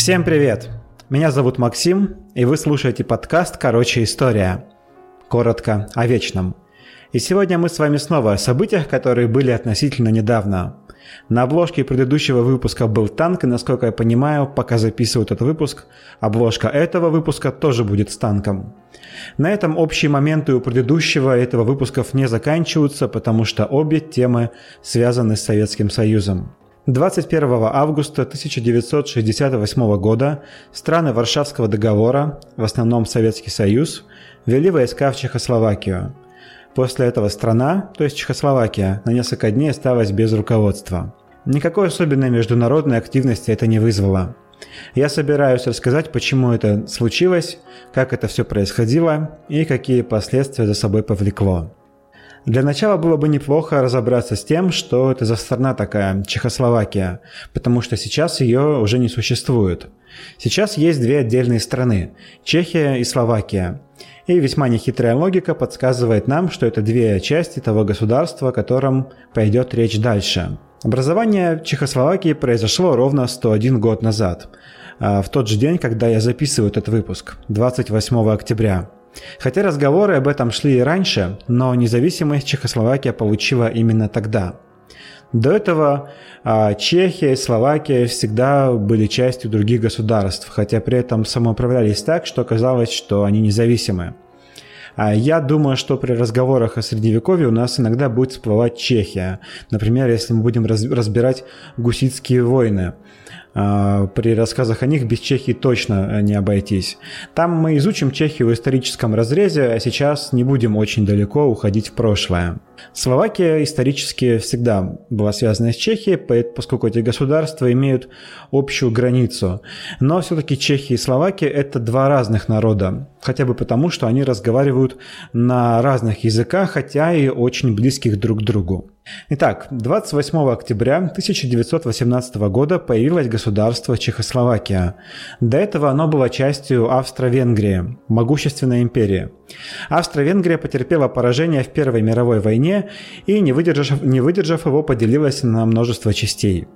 Всем привет! Меня зовут Максим, и вы слушаете подкаст «Короче, история». Коротко о вечном. И сегодня мы с вами снова о событиях, которые были относительно недавно. На обложке предыдущего выпуска был танк, и, насколько я понимаю, пока записываю этот выпуск, обложка этого выпуска тоже будет с танком. На этом общие моменты у предыдущего этого выпусков не заканчиваются, потому что обе темы связаны с Советским Союзом. 21 августа 1968 года страны Варшавского договора, в основном Советский Союз, ввели войска в Чехословакию. После этого страна, то есть Чехословакия, на несколько дней осталась без руководства. Никакой особенной международной активности это не вызвало. Я собираюсь рассказать, почему это случилось, как это все происходило и какие последствия за собой повлекло. Для начала было бы неплохо разобраться с тем, что это за страна такая, Чехословакия, потому что сейчас ее уже не существует. Сейчас есть две отдельные страны – Чехия и Словакия. И весьма нехитрая логика подсказывает нам, что это две части того государства, о котором пойдет речь дальше. Образование Чехословакии произошло ровно 101 год назад, а, в тот же день, когда я записываю этот выпуск, 28 октября. Хотя разговоры об этом шли и раньше, но независимость Чехословакия получила именно тогда. До этого а, Чехия и Словакия всегда были частью других государств, хотя при этом самоуправлялись так, что казалось, что они независимы. А я думаю, что при разговорах о Средневековье у нас иногда будет всплывать Чехия. Например, если мы будем разбирать гуситские войны. А, при рассказах о них без Чехии точно не обойтись. Там мы изучим Чехию в историческом разрезе, а сейчас не будем очень далеко уходить в прошлое. Словакия исторически всегда была связана с Чехией, поскольку эти государства имеют общую границу. Но все-таки Чехия и Словакия – это два разных народа. Хотя бы потому, что они разговаривают на разных языках, хотя и очень близких друг к другу. Итак, 28 октября 1918 года появилось государство Чехословакия. До этого оно было частью Австро-Венгрии, могущественной империи. Австро-Венгрия потерпела поражение в Первой мировой войне и, не выдержав, не выдержав его, поделилась на множество частей.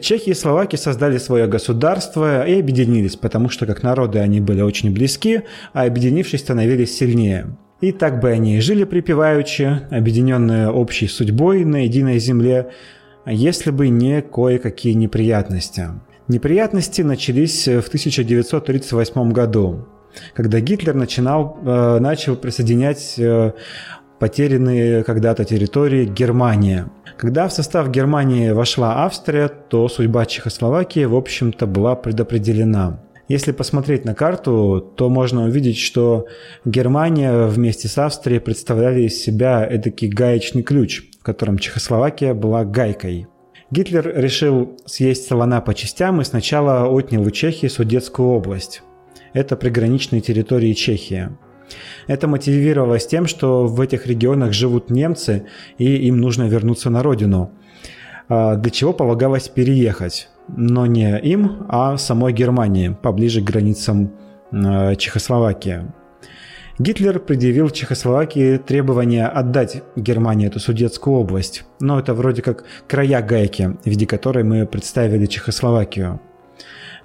Чехия и Словакия создали свое государство и объединились, потому что как народы они были очень близки, а объединившись становились сильнее. И так бы они и жили припеваючи, объединенные общей судьбой на единой земле, если бы не кое-какие неприятности. Неприятности начались в 1938 году, когда Гитлер начинал, э, начал присоединять э, потерянные когда-то территории Германии. Когда в состав Германии вошла Австрия, то судьба Чехословакии, в общем-то, была предопределена. Если посмотреть на карту, то можно увидеть, что Германия вместе с Австрией представляли из себя эдакий гаечный ключ, в котором Чехословакия была гайкой. Гитлер решил съесть слона по частям и сначала отнял у Чехии Судетскую область. Это приграничные территории Чехии. Это мотивировалось тем, что в этих регионах живут немцы, и им нужно вернуться на родину. А, для чего полагалось переехать но не им, а самой Германии, поближе к границам э, Чехословакии. Гитлер предъявил Чехословакии требование отдать Германии эту Судетскую область, но это вроде как края гайки, в виде которой мы представили Чехословакию.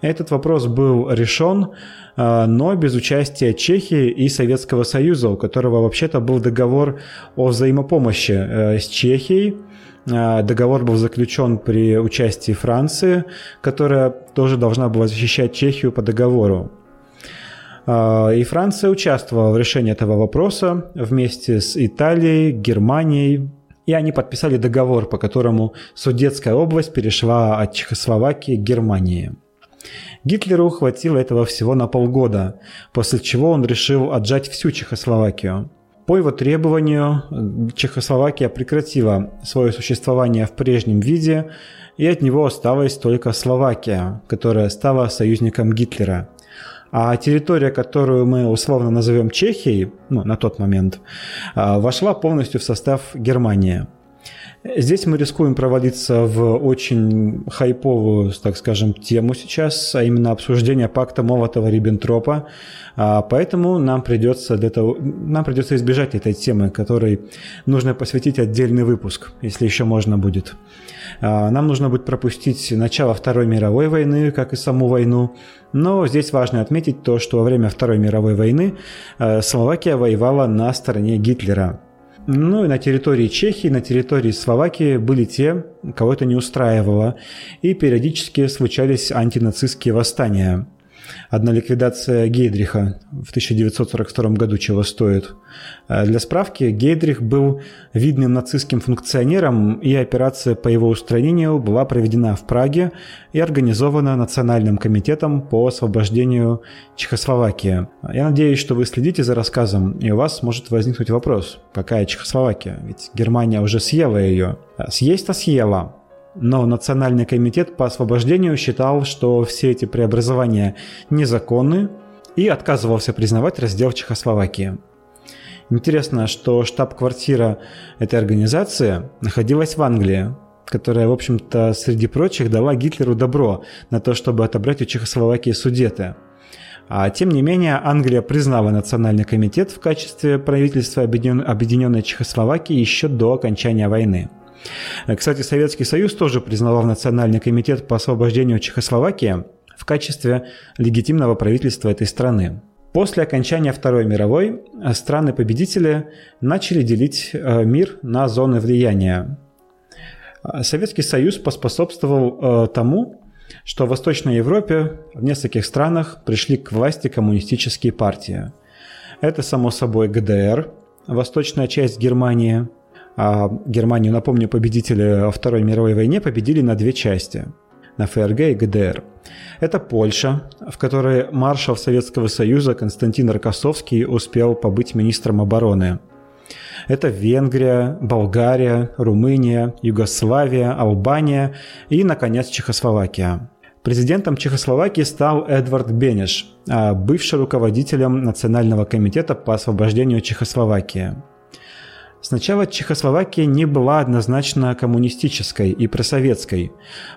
Этот вопрос был решен, э, но без участия Чехии и Советского Союза, у которого вообще-то был договор о взаимопомощи э, с Чехией, а, договор был заключен при участии Франции, которая тоже должна была защищать Чехию по договору. И Франция участвовала в решении этого вопроса вместе с Италией, Германией. И они подписали договор, по которому Судетская область перешла от Чехословакии к Германии. Гитлеру хватило этого всего на полгода, после чего он решил отжать всю Чехословакию. По его требованию Чехословакия прекратила свое существование в прежнем виде, и от него осталась только Словакия, которая стала союзником Гитлера. А территория, которую мы условно назовем Чехией, ну, на тот момент, а, вошла полностью в состав Германии. Здесь мы рискуем провалиться в очень хайповую, так скажем, тему сейчас, а именно обсуждение пакта Молотова-Риббентропа. А, поэтому нам придется, для того, нам придется избежать этой темы, которой нужно посвятить отдельный выпуск, если еще можно будет. А, нам нужно будет пропустить начало Второй мировой войны, как и саму войну. Но здесь важно отметить то, что во время Второй мировой войны а, Словакия воевала на стороне Гитлера. Ну и на территории Чехии, на территории Словакии были те, кого это не устраивало, и периодически случались антинацистские восстания. Одна ликвидация Гейдриха в 1942 году чего стоит. А для справки, Гейдрих был видным нацистским функционером, и операция по его устранению была проведена в Праге и организована Национальным комитетом по освобождению Чехословакии. Я надеюсь, что вы следите за рассказом, и у вас может возникнуть вопрос, какая Чехословакия? Ведь Германия уже съела ее. Съесть-то съела, но Национальный комитет по освобождению считал, что все эти преобразования незаконны и отказывался признавать раздел Чехословакии. Интересно, что штаб-квартира этой организации находилась в Англии, которая, в общем-то, среди прочих дала Гитлеру добро на то, чтобы отобрать у Чехословакии судеты. А тем не менее, Англия признала Национальный комитет в качестве правительства Объединенной Чехословакии еще до окончания войны. Кстати, Советский Союз тоже признавал Национальный комитет по освобождению Чехословакии в качестве легитимного правительства этой страны. После окончания Второй мировой страны-победители начали делить э, мир на зоны влияния. Советский Союз поспособствовал э, тому, что в Восточной Европе в нескольких странах пришли к власти коммунистические партии. Это, само собой, ГДР, восточная часть Германии, Германию, напомню, победители во Второй мировой войне победили на две части – на ФРГ и ГДР. Это Польша, в которой маршал Советского Союза Константин Рокоссовский успел побыть министром обороны. Это Венгрия, Болгария, Румыния, Югославия, Албания и, наконец, Чехословакия. Президентом Чехословакии стал Эдвард Бенеш, а бывший руководителем Национального комитета по освобождению Чехословакии – Сначала Чехословакия не была однозначно коммунистической и просоветской,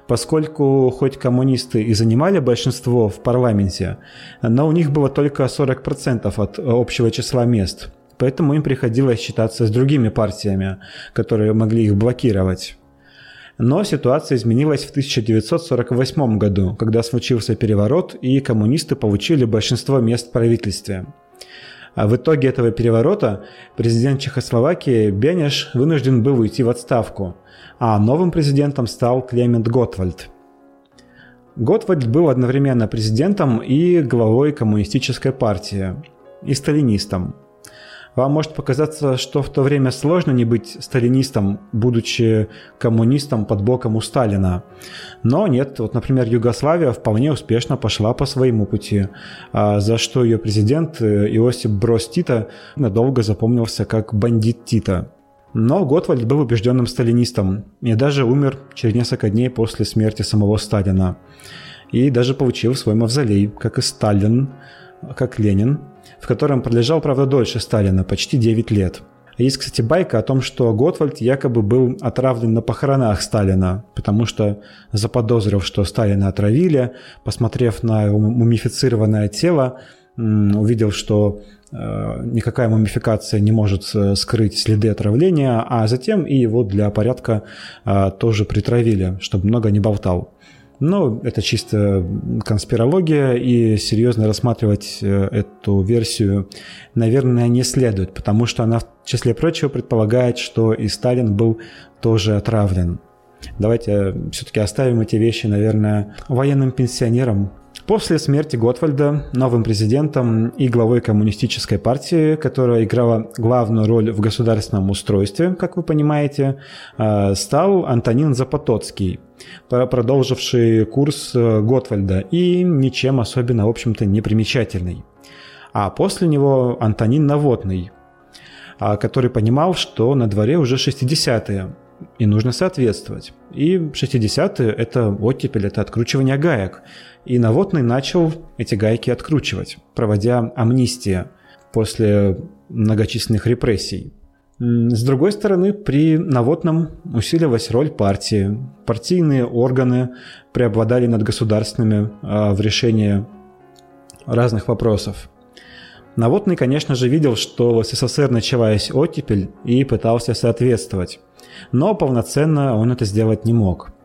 поскольку хоть коммунисты и занимали большинство в парламенте, но у них было только 40% от общего числа мест, поэтому им приходилось считаться с другими партиями, которые могли их блокировать. Но ситуация изменилась в 1948 году, когда случился переворот и коммунисты получили большинство мест в правительстве – а в итоге этого переворота президент Чехословакии Бенеш вынужден был уйти в отставку, а новым президентом стал Клемент Готвальд. Готвальд был одновременно президентом и главой коммунистической партии, и сталинистом – вам может показаться, что в то время сложно не быть сталинистом, будучи коммунистом под боком у Сталина. Но нет, вот, например, Югославия вполне успешно пошла по своему пути, а за что ее президент э, Иосип Брос Тита надолго запомнился как бандит Тита. Но Готвальд был убежденным сталинистом и даже умер через несколько дней после смерти самого Сталина. И даже получил свой мавзолей, как и Сталин, как Ленин, в котором пролежал, правда, дольше Сталина, почти 9 лет. Есть, кстати, байка о том, что Готвальд якобы был отравлен на похоронах Сталина, потому что заподозрил, что Сталина отравили, посмотрев на его мумифицированное тело, увидел, что э, никакая мумификация не может э, скрыть следы отравления, а затем и его для порядка э, тоже притравили, чтобы много не болтал. Но это чисто конспирология, и серьезно рассматривать э, эту версию, наверное, не следует, потому что она, в числе прочего, предполагает, что и Сталин был тоже отравлен. Давайте все-таки оставим эти вещи, наверное, военным пенсионерам, После смерти Готвальда новым президентом и главой коммунистической партии, которая играла главную роль в государственном устройстве, как вы понимаете, э, стал Антонин Запотоцкий, продолживший курс э, Готвальда и ничем особенно, в общем-то, не примечательный. А после него Антонин Наводный, а, который понимал, что на дворе уже 60-е, и нужно соответствовать. И 60-е – это оттепель, это откручивание гаек – и Наводный начал эти гайки откручивать, проводя амнистия после многочисленных репрессий. С другой стороны, при Наводном усиливалась роль партии. Партийные органы преобладали над государственными а, в решении разных вопросов. Наводный, конечно же, видел, что в СССР началась оттепель и пытался соответствовать. Но полноценно он это сделать не мог –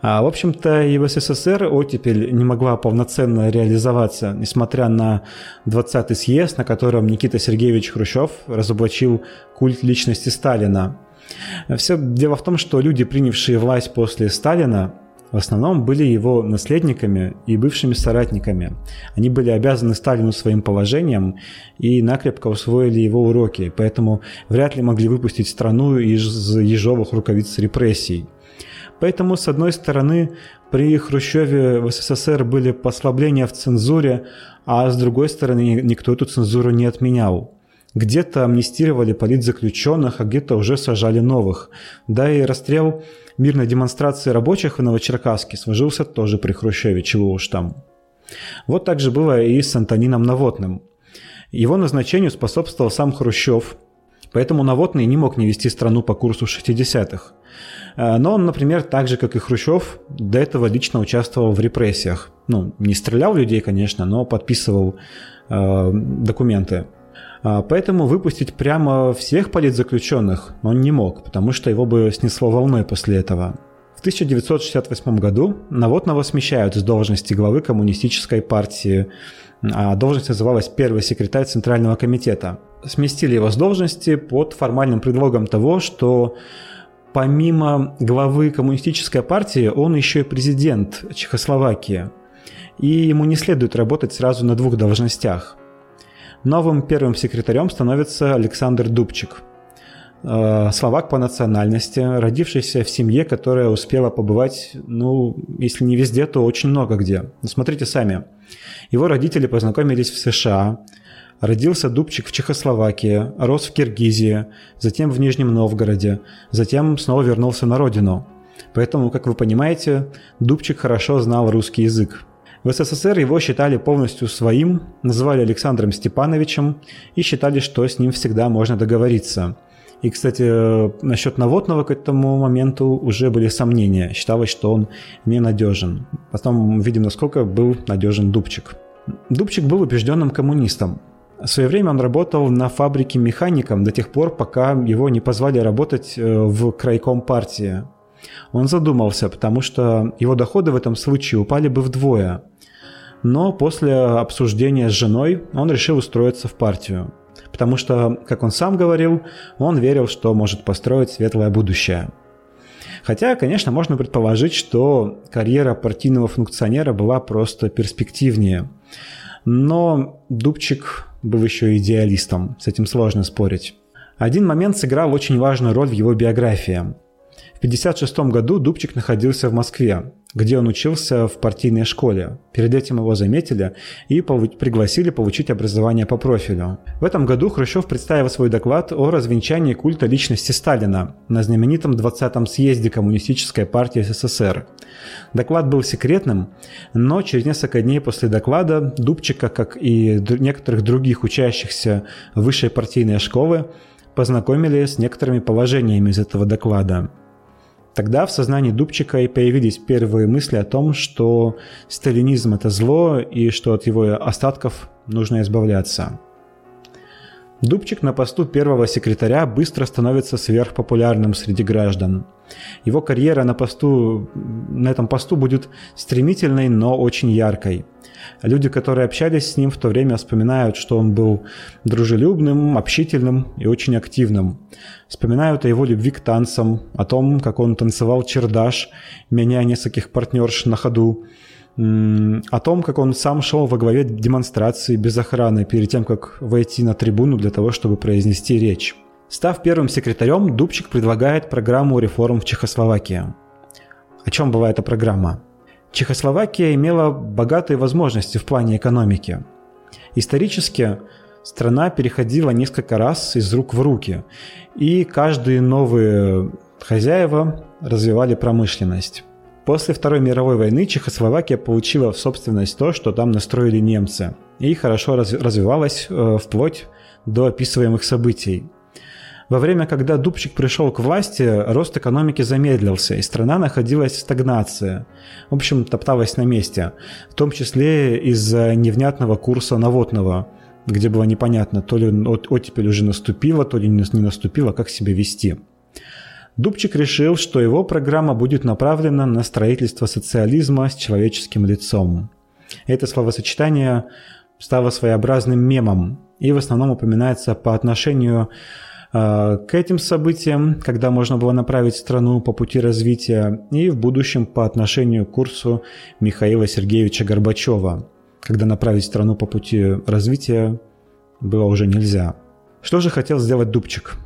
а, в общем-то, и в СССР оттепель не могла полноценно реализоваться, несмотря на 20-й съезд, на котором Никита Сергеевич Хрущев разоблачил культ личности Сталина. Все дело в том, что люди, принявшие власть после Сталина, в основном были его наследниками и бывшими соратниками. Они были обязаны Сталину своим положением и накрепко усвоили его уроки, поэтому вряд ли могли выпустить страну из ежовых рукавиц репрессий. Поэтому, с одной стороны, при Хрущеве в СССР были послабления в цензуре, а с другой стороны, никто эту цензуру не отменял. Где-то амнистировали политзаключенных, а где-то уже сажали новых. Да и расстрел мирной демонстрации рабочих в Новочеркасске сложился тоже при Хрущеве, чего уж там. Вот так же было и с Антонином Наводным. Его назначению способствовал сам Хрущев, поэтому Наводный не мог не вести страну по курсу 60-х. Э, но он, например, так же, как и Хрущев, до этого лично участвовал в репрессиях. Ну, не стрелял людей, конечно, но подписывал э, документы. А, поэтому выпустить прямо всех политзаключенных он не мог, потому что его бы снесло волной после этого. В 1968 году Наводного смещают с должности главы коммунистической партии, а должность называлась первый секретарь Центрального комитета. Сместили его с должности под формальным предлогом того, что помимо главы коммунистической партии, он еще и президент Чехословакии. И ему не следует работать сразу на двух должностях. Новым первым секретарем становится Александр Дубчик. Э, словак по национальности, родившийся в семье, которая успела побывать, ну, если не везде, то очень много где. Смотрите сами. Его родители познакомились в США, Родился Дубчик в Чехословакии, рос в Киргизии, затем в Нижнем Новгороде, затем снова вернулся на родину. Поэтому, как вы понимаете, Дубчик хорошо знал русский язык. В СССР его считали полностью своим, называли Александром Степановичем и считали, что с ним всегда можно договориться. И, кстати, насчет Наводного к этому моменту уже были сомнения. Считалось, что он ненадежен. Потом видим, насколько был надежен Дубчик. Дубчик был убежденным коммунистом. В свое время он работал на фабрике механиком до тех пор, пока его не позвали работать э, в крайком партии. Он задумался, потому что его доходы в этом случае упали бы вдвое. Но после обсуждения с женой он решил устроиться в партию. Потому что, как он сам говорил, он верил, что может построить светлое будущее. Хотя, конечно, можно предположить, что карьера партийного функционера была просто перспективнее. Но Дубчик был еще идеалистом, с этим сложно спорить. Один момент сыграл очень важную роль в его биографии. В 1956 году Дубчик находился в Москве, где он учился в партийной школе. Перед этим его заметили и пригласили получить образование по профилю. В этом году Хрущев представил свой доклад о развенчании культа личности Сталина на знаменитом 20-м съезде Коммунистической партии СССР. Доклад был секретным, но через несколько дней после доклада Дубчика, как и некоторых других учащихся высшей партийной школы, познакомили с некоторыми положениями из этого доклада. Тогда в сознании Дубчика и появились первые мысли о том, что сталинизм – это зло и что от его остатков нужно избавляться. Дубчик на посту первого секретаря быстро становится сверхпопулярным среди граждан. Его карьера на, посту, на этом посту будет стремительной, но очень яркой. Люди, которые общались с ним в то время, вспоминают, что он был дружелюбным, общительным и очень активным. Вспоминают о его любви к танцам, о том, как он танцевал чердаш, меняя нескольких партнерш на ходу, о том, как он сам шел во главе демонстрации без охраны перед тем, как войти на трибуну для того, чтобы произнести речь. Став первым секретарем, Дубчик предлагает программу реформ в Чехословакии. О чем была эта программа? Чехословакия имела богатые возможности в плане экономики. Исторически страна переходила несколько раз из рук в руки, и каждые новые хозяева развивали промышленность. После Второй мировой войны Чехословакия получила в собственность то, что там настроили немцы, и хорошо развивалась э, вплоть до описываемых событий. Во время, когда Дубчик пришел к власти, рост экономики замедлился, и страна находилась в стагнации. В общем, топталась на месте, в том числе из-за невнятного курса наводного, где было непонятно, то ли оттепель уже наступила, то ли не наступила, как себя вести. Дубчик решил, что его программа будет направлена на строительство социализма с человеческим лицом. Это словосочетание стало своеобразным мемом и в основном упоминается по отношению э, к этим событиям, когда можно было направить страну по пути развития, и в будущем по отношению к курсу Михаила Сергеевича Горбачева, когда направить страну по пути развития было уже нельзя. Что же хотел сделать Дубчик?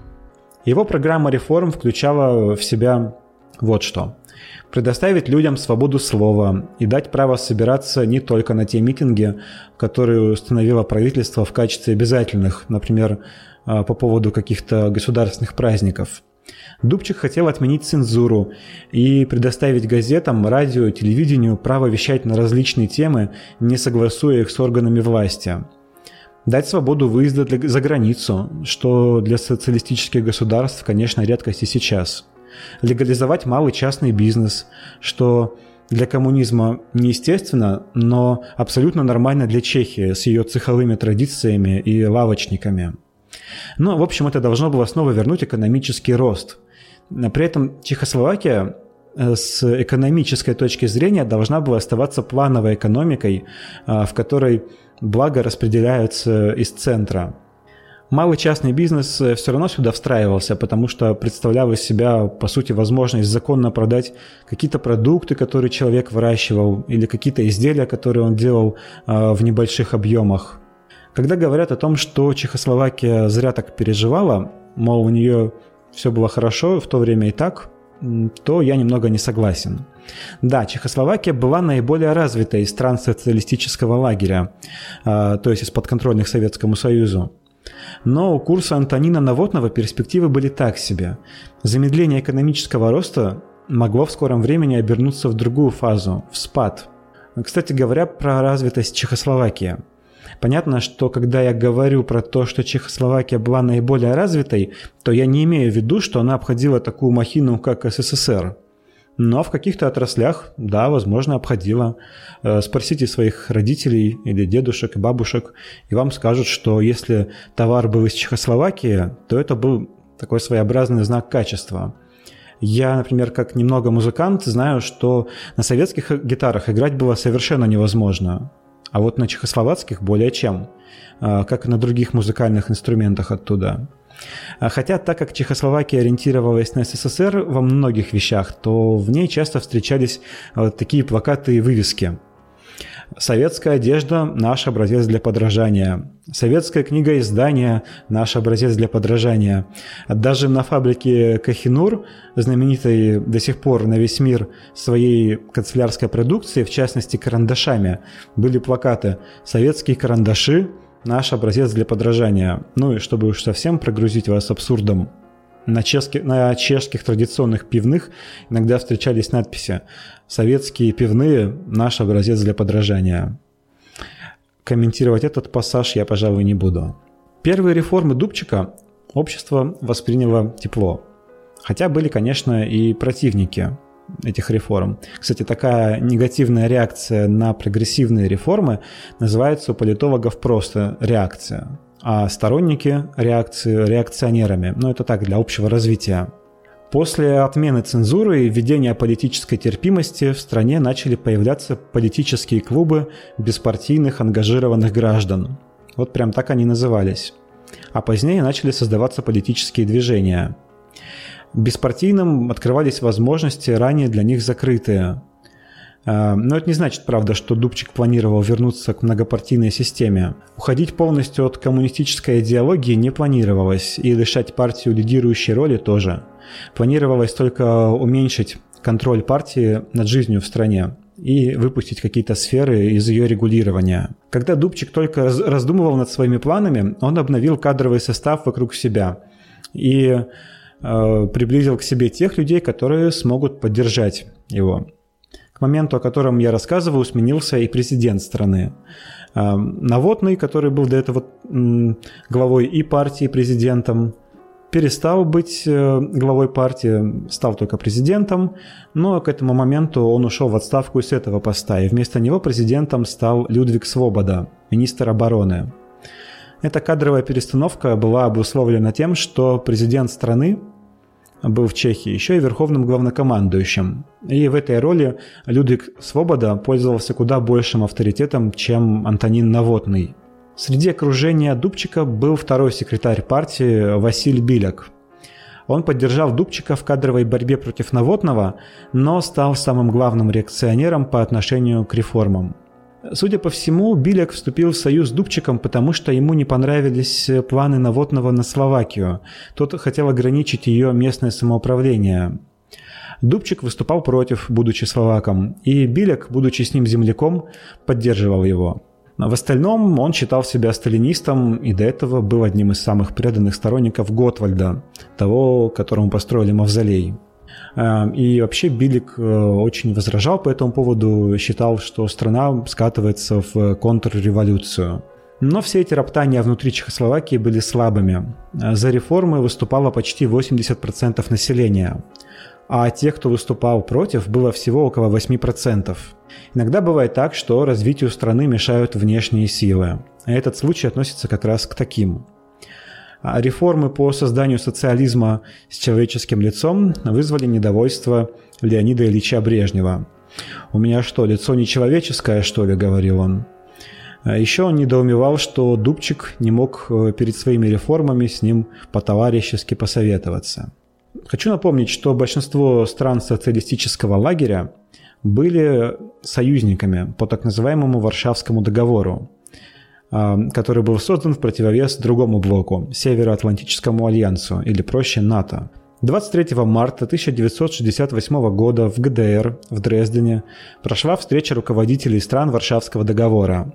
Его программа реформ включала в себя вот что. Предоставить людям свободу слова и дать право собираться не только на те митинги, которые установило правительство в качестве обязательных, например, а, по поводу каких-то государственных праздников. Дубчик хотел отменить цензуру и предоставить газетам, радио, телевидению право вещать на различные темы, не согласуя их с органами власти – Дать свободу выезда для, за границу, что для социалистических государств, конечно, редкость и сейчас. Легализовать малый частный бизнес, что для коммунизма неестественно, но абсолютно нормально для Чехии с ее цеховыми традициями и лавочниками. Но, в общем, это должно было снова вернуть экономический рост. При этом Чехословакия э, с экономической точки зрения должна была оставаться плановой экономикой, э, в которой благо распределяются из центра. Малый частный бизнес э, все равно сюда встраивался, потому что представлял из себя, по сути, возможность законно продать какие-то продукты, которые человек выращивал, или какие-то изделия, которые он делал э, в небольших объемах. Когда говорят о том, что Чехословакия зря так переживала, мол, у нее все было хорошо в то время и так, то я немного не согласен. Да, Чехословакия была наиболее развитой из стран социалистического лагеря, а, то есть из подконтрольных Советскому Союзу. Но у курса Антонина Новотного перспективы были так себе. Замедление экономического роста могло в скором времени обернуться в другую фазу, в спад. Кстати говоря, про развитость Чехословакии – Понятно, что когда я говорю про то, что Чехословакия была наиболее развитой, то я не имею в виду, что она обходила такую махину, как СССР. Но в каких-то отраслях, да, возможно, обходила. Э, спросите своих родителей или дедушек и бабушек, и вам скажут, что если товар был из Чехословакии, то это был такой своеобразный знак качества. Я, например, как немного музыкант, знаю, что на советских гитарах играть было совершенно невозможно а вот на чехословацких более чем, а, как и на других музыкальных инструментах оттуда. А хотя, так как Чехословакия ориентировалась на СССР во многих вещах, то в ней часто встречались вот такие плакаты и вывески – Советская одежда – наш образец для подражания. Советская книга издания – наш образец для подражания. Даже на фабрике Кахинур, знаменитой до сих пор на весь мир своей канцелярской продукции, в частности карандашами, были плакаты «Советские карандаши – наш образец для подражания». Ну и чтобы уж совсем прогрузить вас абсурдом, на, чешских, на чешских традиционных пивных иногда встречались надписи «Советские пивные – наш образец для подражания». Комментировать этот пассаж я, пожалуй, не буду. Первые реформы Дубчика общество восприняло тепло. Хотя были, конечно, и противники этих реформ. Кстати, такая негативная реакция на прогрессивные реформы называется у политологов просто реакция а сторонники реакции реакционерами. Но это так, для общего развития. После отмены цензуры и введения политической терпимости в стране начали появляться политические клубы беспартийных ангажированных граждан. Вот прям так они назывались. А позднее начали создаваться политические движения. Беспартийным открывались возможности, ранее для них закрытые. А, но это не значит, правда, что Дубчик планировал вернуться к многопартийной системе. Уходить полностью от коммунистической идеологии не планировалось, и лишать партию лидирующей роли тоже. Планировалось только уменьшить контроль партии над жизнью в стране и выпустить какие-то сферы из ее регулирования. Когда Дубчик только раздумывал над своими планами, он обновил кадровый состав вокруг себя и э, приблизил к себе тех людей, которые смогут поддержать его моменту, о котором я рассказываю, сменился и президент страны. Наводный, который был до этого главой и партии, и президентом, перестал быть э, главой партии, стал только президентом, но к этому моменту он ушел в отставку с этого поста, и вместо него президентом стал Людвиг Свобода, министр обороны. Эта кадровая перестановка была обусловлена тем, что президент страны был в Чехии еще и верховным главнокомандующим. И в этой роли Людвиг Свобода пользовался куда большим авторитетом, чем Антонин Новотный. Среди окружения Дубчика был второй секретарь партии Василь Биляк. Он поддержал Дубчика в кадровой борьбе против Новотного, но стал самым главным реакционером по отношению к реформам. Судя по всему, Биляк вступил в союз с Дубчиком, потому что ему не понравились планы Новотного на Словакию. Тот хотел ограничить ее местное самоуправление. Дубчик выступал против, будучи словаком, и Биляк, будучи с ним земляком, поддерживал его. В остальном он считал себя сталинистом и до этого был одним из самых преданных сторонников Готвальда, того, которому построили мавзолей. Э, и вообще Билик э, очень возражал по этому поводу, считал, что страна скатывается в контрреволюцию. Но все эти роптания внутри Чехословакии были слабыми. Э, за реформы выступало почти 80% населения, а тех, кто выступал против, было всего около 8%. Иногда бывает так, что развитию страны мешают внешние силы. Этот случай относится как раз к таким. А реформы по созданию социализма с человеческим лицом вызвали недовольство Леонида Ильича Брежнева. «У меня что, лицо нечеловеческое, что ли?» – говорил он. А Еще он недоумевал, что Дубчик не мог э, перед своими реформами с ним по-товарищески посоветоваться. Хочу напомнить, что большинство стран социалистического лагеря были союзниками по так называемому Варшавскому договору, который был создан в противовес другому блоку – Североатлантическому альянсу, или проще НАТО. 23 марта 1968 года в ГДР, в Дрездене, прошла встреча руководителей стран Варшавского договора.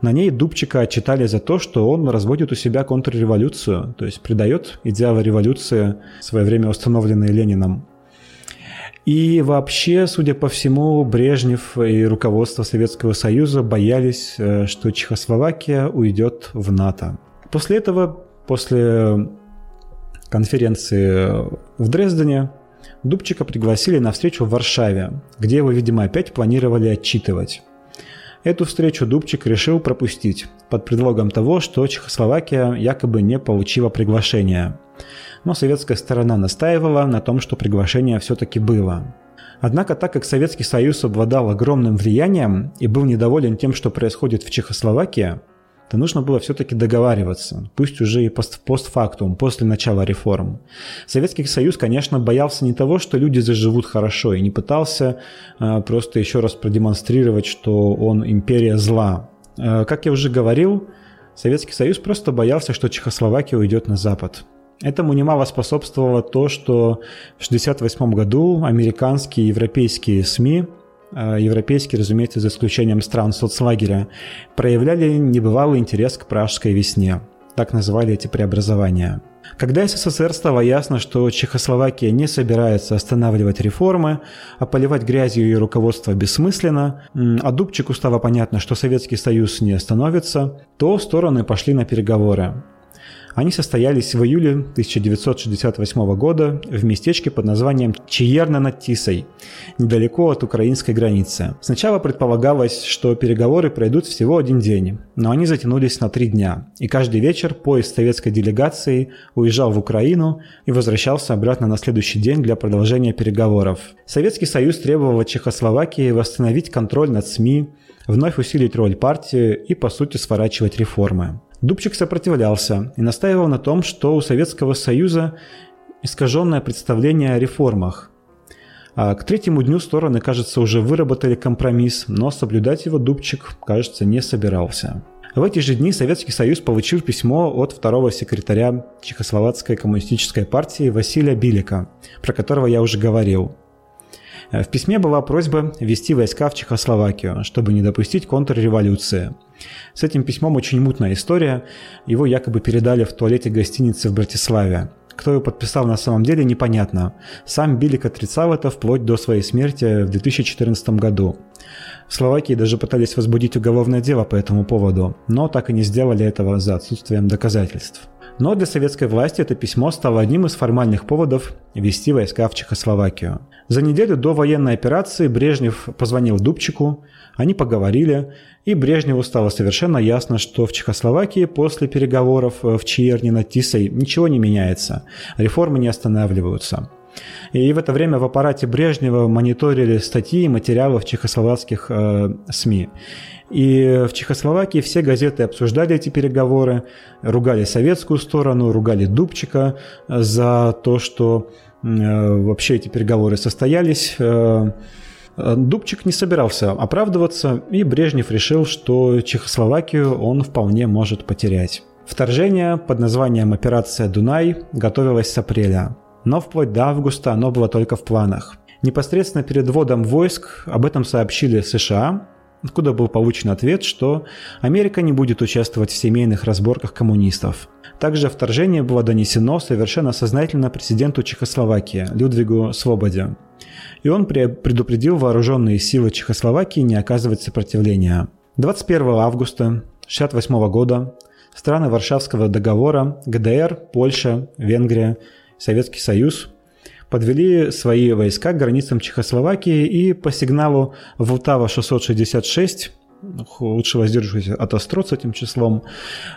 На ней Дубчика отчитали за то, что он разводит у себя контрреволюцию, то есть придает идеалы революции, в свое время установленные Лениным. И вообще, судя по всему, Брежнев и руководство Советского Союза боялись, э, что Чехословакия уйдет в НАТО. После этого, после конференции в Дрездене, Дубчика пригласили на встречу в Варшаве, где его, видимо, опять планировали отчитывать. Эту встречу Дубчик решил пропустить под предлогом того, что Чехословакия якобы не получила приглашения но советская сторона настаивала на том, что приглашение все-таки было. Однако, так как Советский Союз обладал огромным влиянием и был недоволен тем, что происходит в Чехословакии, то нужно было все-таки договариваться, пусть уже и пост постфактум, после начала реформ. Советский Союз, конечно, боялся не того, что люди заживут хорошо, и не пытался э, просто еще раз продемонстрировать, что он империя зла. Э, как я уже говорил, Советский Союз просто боялся, что Чехословакия уйдет на Запад. Этому немало способствовало то, что в 1968 году американские и европейские СМИ, а, европейские, разумеется, за исключением стран соцлагеря, проявляли небывалый интерес к пражской весне. Так называли эти преобразования. Когда СССР стало ясно, что Чехословакия не собирается останавливать реформы, а поливать грязью ее руководство бессмысленно, а Дубчику стало понятно, что Советский Союз не остановится, то стороны пошли на переговоры. Они состоялись в июле 1968 года в местечке под названием Чиерна над Тисой, недалеко от украинской границы. Сначала предполагалось, что переговоры пройдут всего один день, но они затянулись на три дня, и каждый вечер поезд советской делегации уезжал в Украину и возвращался обратно на следующий день для продолжения переговоров. Советский Союз требовал от Чехословакии восстановить контроль над СМИ, вновь усилить роль партии и, по сути, сворачивать реформы. Дубчик сопротивлялся и настаивал на том, что у Советского Союза искаженное представление о реформах. А к третьему дню стороны, кажется, уже выработали компромисс, но соблюдать его Дубчик, кажется, не собирался. В эти же дни Советский Союз получил письмо от второго секретаря Чехословацкой коммунистической партии Василия Билика, про которого я уже говорил. Э, в письме была просьба ввести войска в Чехословакию, чтобы не допустить контрреволюции. С этим письмом очень мутная история. Его якобы передали в туалете гостиницы в Братиславе. Кто его подписал на самом деле, непонятно. Сам Билик отрицал это вплоть до своей смерти в 2014 году. В Словакии даже пытались возбудить уголовное дело по этому поводу, но так и не сделали этого за отсутствием доказательств. Но для советской власти это письмо стало одним из формальных поводов ввести войска в Чехословакию. За неделю до военной операции Брежнев позвонил Дубчику, они поговорили, и Брежневу стало совершенно ясно, что в Чехословакии после переговоров в Чиерне над Тисой ничего не меняется, реформы не останавливаются. И в это время в аппарате Брежнева мониторили статьи и материалы в чехословацких э, СМИ. И в Чехословакии все газеты обсуждали эти переговоры, ругали советскую сторону, ругали Дубчика за то, что э, вообще эти переговоры состоялись. Э, Дубчик не собирался оправдываться, и Брежнев решил, что Чехословакию он вполне может потерять. Вторжение под названием «Операция Дунай» готовилось с апреля, но вплоть до августа оно было только в планах. Непосредственно перед вводом войск об этом сообщили США, откуда был получен ответ, что Америка не будет участвовать в семейных разборках коммунистов. Также вторжение было донесено совершенно сознательно президенту Чехословакии Людвигу Свободе. И он предупредил вооруженные силы Чехословакии не оказывать сопротивления. 21 августа 1968 года страны Варшавского договора ГДР, Польша, Венгрия, Советский Союз подвели свои войска к границам Чехословакии и по сигналу Волтава-666 лучше воздерживаться от остро с этим числом,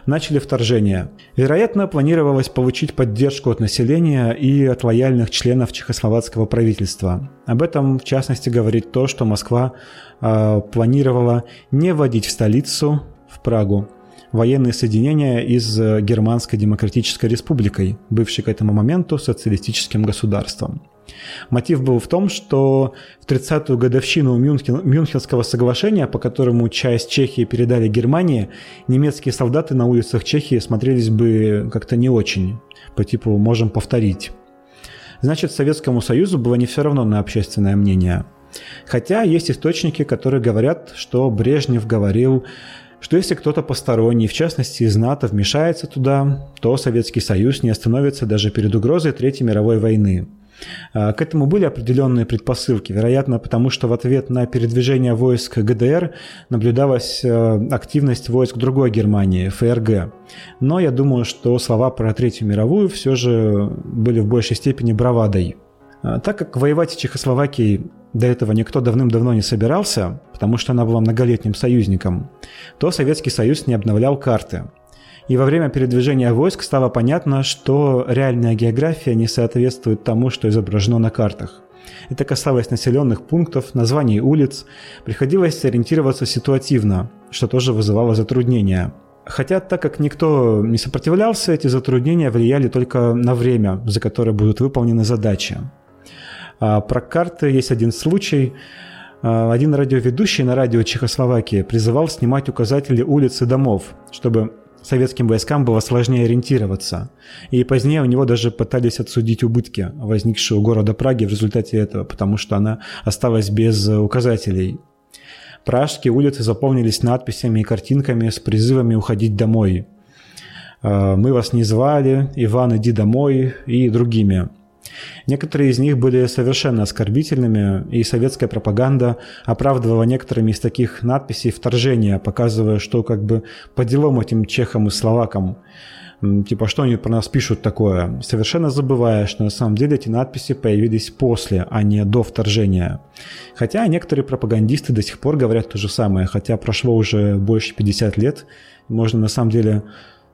начали вторжение. Вероятно, планировалось получить поддержку от населения и от лояльных членов чехословацкого правительства. Об этом, в частности, говорит то, что Москва э, планировала не вводить в столицу, в Прагу, военные соединения из э, Германской Демократической Республикой, бывшей к этому моменту социалистическим государством. Мотив был в том, что в 30-ю годовщину Мюнхен, Мюнхенского соглашения, по которому часть Чехии передали Германии, немецкие солдаты на улицах Чехии смотрелись бы как-то не очень, по типу «можем повторить». Значит, Советскому Союзу было не все равно на общественное мнение. Хотя есть источники, которые говорят, что Брежнев говорил что если кто-то посторонний, в частности из НАТО, вмешается туда, то Советский Союз не остановится даже перед угрозой Третьей мировой войны. А, к этому были определенные предпосылки, вероятно, потому что в ответ на передвижение войск ГДР наблюдалась э, активность войск другой Германии, ФРГ. Но я думаю, что слова про Третью мировую все же были в большей степени бравадой. А, так как воевать с Чехословакией до этого никто давным-давно не собирался, потому что она была многолетним союзником, то Советский Союз не обновлял карты. И во время передвижения войск стало понятно, что реальная география не соответствует тому, что изображено на картах. Это касалось населенных пунктов, названий улиц, приходилось ориентироваться ситуативно, что тоже вызывало затруднения. Хотя, так как никто не сопротивлялся, эти затруднения влияли только на время, за которое будут выполнены задачи. А про карты есть один случай. А, один радиоведущий на радио Чехословакии призывал снимать указатели улиц и домов, чтобы советским войскам было сложнее ориентироваться. И позднее у него даже пытались отсудить убытки, возникшие у города Праги в результате этого, потому что она осталась без указателей. Пражские улицы заполнились надписями и картинками с призывами уходить домой. А, «Мы вас не звали», «Иван, иди домой» и другими. Некоторые из них были совершенно оскорбительными, и советская пропаганда оправдывала некоторыми из таких надписей вторжение, показывая, что как бы по делам этим чехам и словакам типа, что они про нас пишут такое, совершенно забывая, что на самом деле эти надписи появились после, а не до вторжения. Хотя некоторые пропагандисты до сих пор говорят то же самое, хотя прошло уже больше 50 лет, можно на самом деле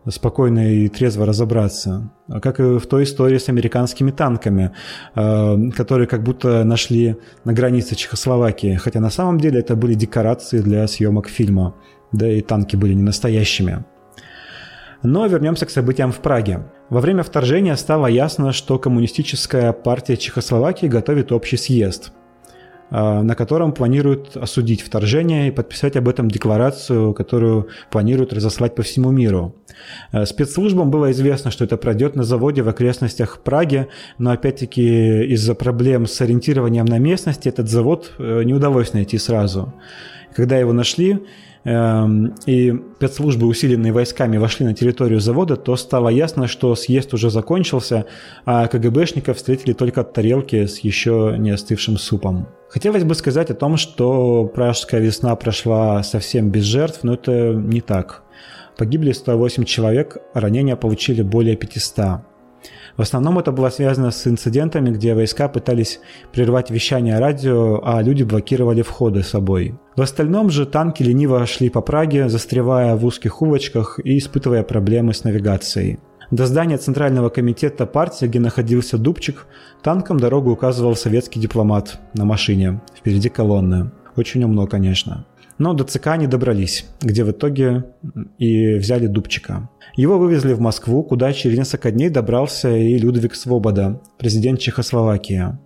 спокойно и трезво разобраться. Как и в той истории с американскими танками, э, которые как будто нашли на границе Чехословакии, хотя на самом деле это были декорации для съемок фильма, да и танки были не настоящими. Но вернемся к событиям в Праге. Во время вторжения стало ясно, что коммунистическая партия Чехословакии готовит общий съезд – на котором планируют осудить вторжение и подписать об этом декларацию, которую планируют разослать по всему миру. А, спецслужбам было известно, что это пройдет на заводе в окрестностях Праги, но опять-таки из-за проблем с ориентированием на местности этот завод э, не удалось найти сразу. Когда его нашли, и спецслужбы, усиленные войсками, вошли на территорию завода, то стало ясно, что съезд уже закончился, а КГБшников встретили только тарелки с еще не остывшим супом. Хотелось бы сказать о том, что пражская весна прошла совсем без жертв, но это не так. Погибли 108 человек, ранения получили более 500. В основном это было связано с инцидентами, где войска пытались прервать вещание радио, а люди блокировали входы с собой. В остальном же танки лениво шли по Праге, застревая в узких улочках и испытывая проблемы с навигацией. До здания Центрального комитета партии, где находился Дубчик, танком дорогу указывал советский дипломат на машине. Впереди колонны. Очень умно, конечно. Но до ЦК не добрались, где в итоге и взяли Дубчика. Его вывезли в Москву, куда через несколько дней добрался и Людвиг Свобода, президент Чехословакии.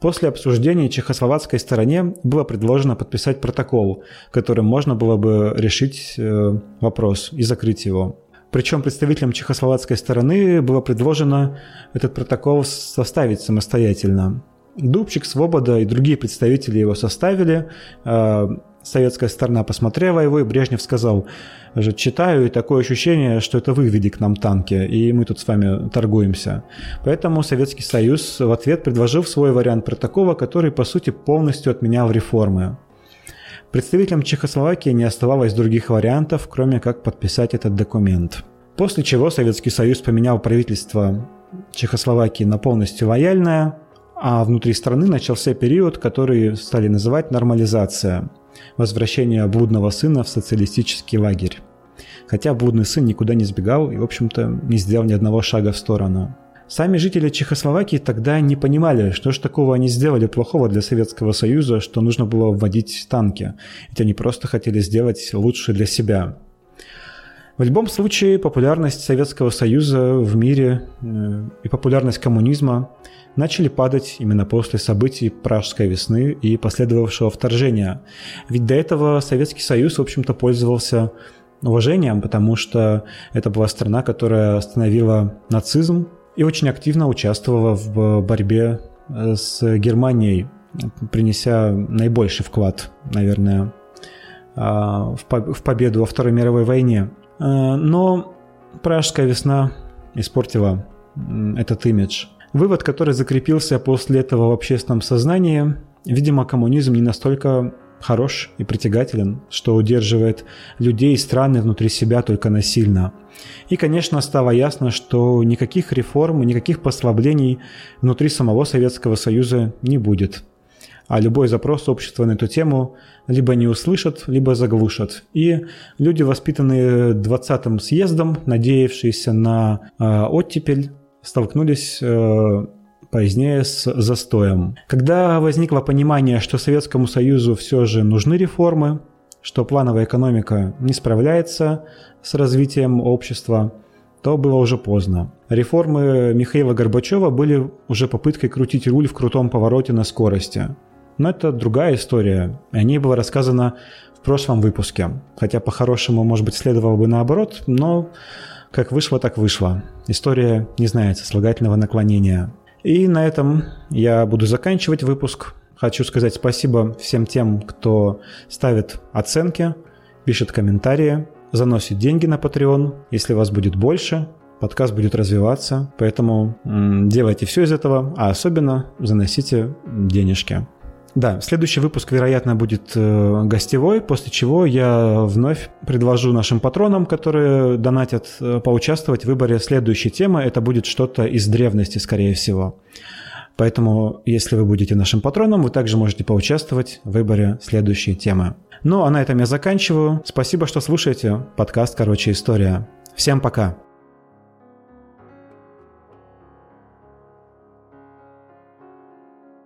После обсуждения чехословацкой стороне было предложено подписать протокол, которым можно было бы решить э, вопрос и закрыть его. Причем представителям чехословацкой стороны было предложено этот протокол составить самостоятельно. Дубчик, Свобода и другие представители его составили. Советская сторона посмотрела его, и Брежнев сказал, же читаю, и такое ощущение, что это вы ввели к нам танки, и мы тут с вами торгуемся. Поэтому Советский Союз в ответ предложил свой вариант протокола, который, по сути, полностью отменял реформы. Представителям Чехословакии не оставалось других вариантов, кроме как подписать этот документ. После чего Советский Союз поменял правительство Чехословакии на полностью лояльное, а внутри страны начался период, который стали называть нормализация – возвращение блудного сына в социалистический лагерь. Хотя блудный сын никуда не сбегал и, в общем-то, не сделал ни одного шага в сторону. Сами жители Чехословакии тогда не понимали, что же такого они сделали плохого для Советского Союза, что нужно было вводить танки. Ведь они просто хотели сделать лучше для себя. В любом случае, популярность Советского Союза в мире э, и популярность коммунизма начали падать именно после событий Пражской весны и последовавшего вторжения. Ведь до этого Советский Союз, в общем-то, пользовался уважением, потому что это была страна, которая остановила нацизм и очень активно участвовала в борьбе э, с Германией, принеся наибольший вклад, наверное, а, в победу во Второй мировой войне. Э, но Пражская весна испортила этот имидж. Вывод, который закрепился после этого в общественном сознании, видимо, коммунизм не настолько хорош и притягателен, что удерживает людей и страны внутри себя только насильно. И, конечно, стало ясно, что никаких реформ и никаких послаблений внутри самого Советского Союза не будет. А любой запрос общества на эту тему либо не услышат, либо заглушат. И люди, воспитанные 20-м съездом, надеявшиеся на э, оттепель, столкнулись э, позднее с застоем. Когда возникло понимание, что Советскому Союзу все же нужны реформы, что плановая экономика не справляется с развитием общества, то было уже поздно. Реформы Михаила Горбачева были уже попыткой крутить руль в крутом повороте на скорости. Но это другая история, о ней было рассказано в прошлом выпуске. Хотя по-хорошему, может быть, следовало бы наоборот, но как вышло, так вышло. История не знает сослагательного наклонения. И на этом я буду заканчивать выпуск. Хочу сказать спасибо всем тем, кто ставит оценки, пишет комментарии, заносит деньги на Patreon. Если вас будет больше, подкаст будет развиваться. Поэтому делайте все из этого, а особенно заносите денежки. Да, следующий выпуск, вероятно, будет э, гостевой, после чего я вновь предложу нашим патронам, которые донатят, э, поучаствовать в выборе следующей темы. Это будет что-то из древности, скорее всего. Поэтому, если вы будете нашим патроном, вы также можете поучаствовать в выборе следующей темы. Ну, а на этом я заканчиваю. Спасибо, что слушаете подкаст «Короче, история». Всем пока!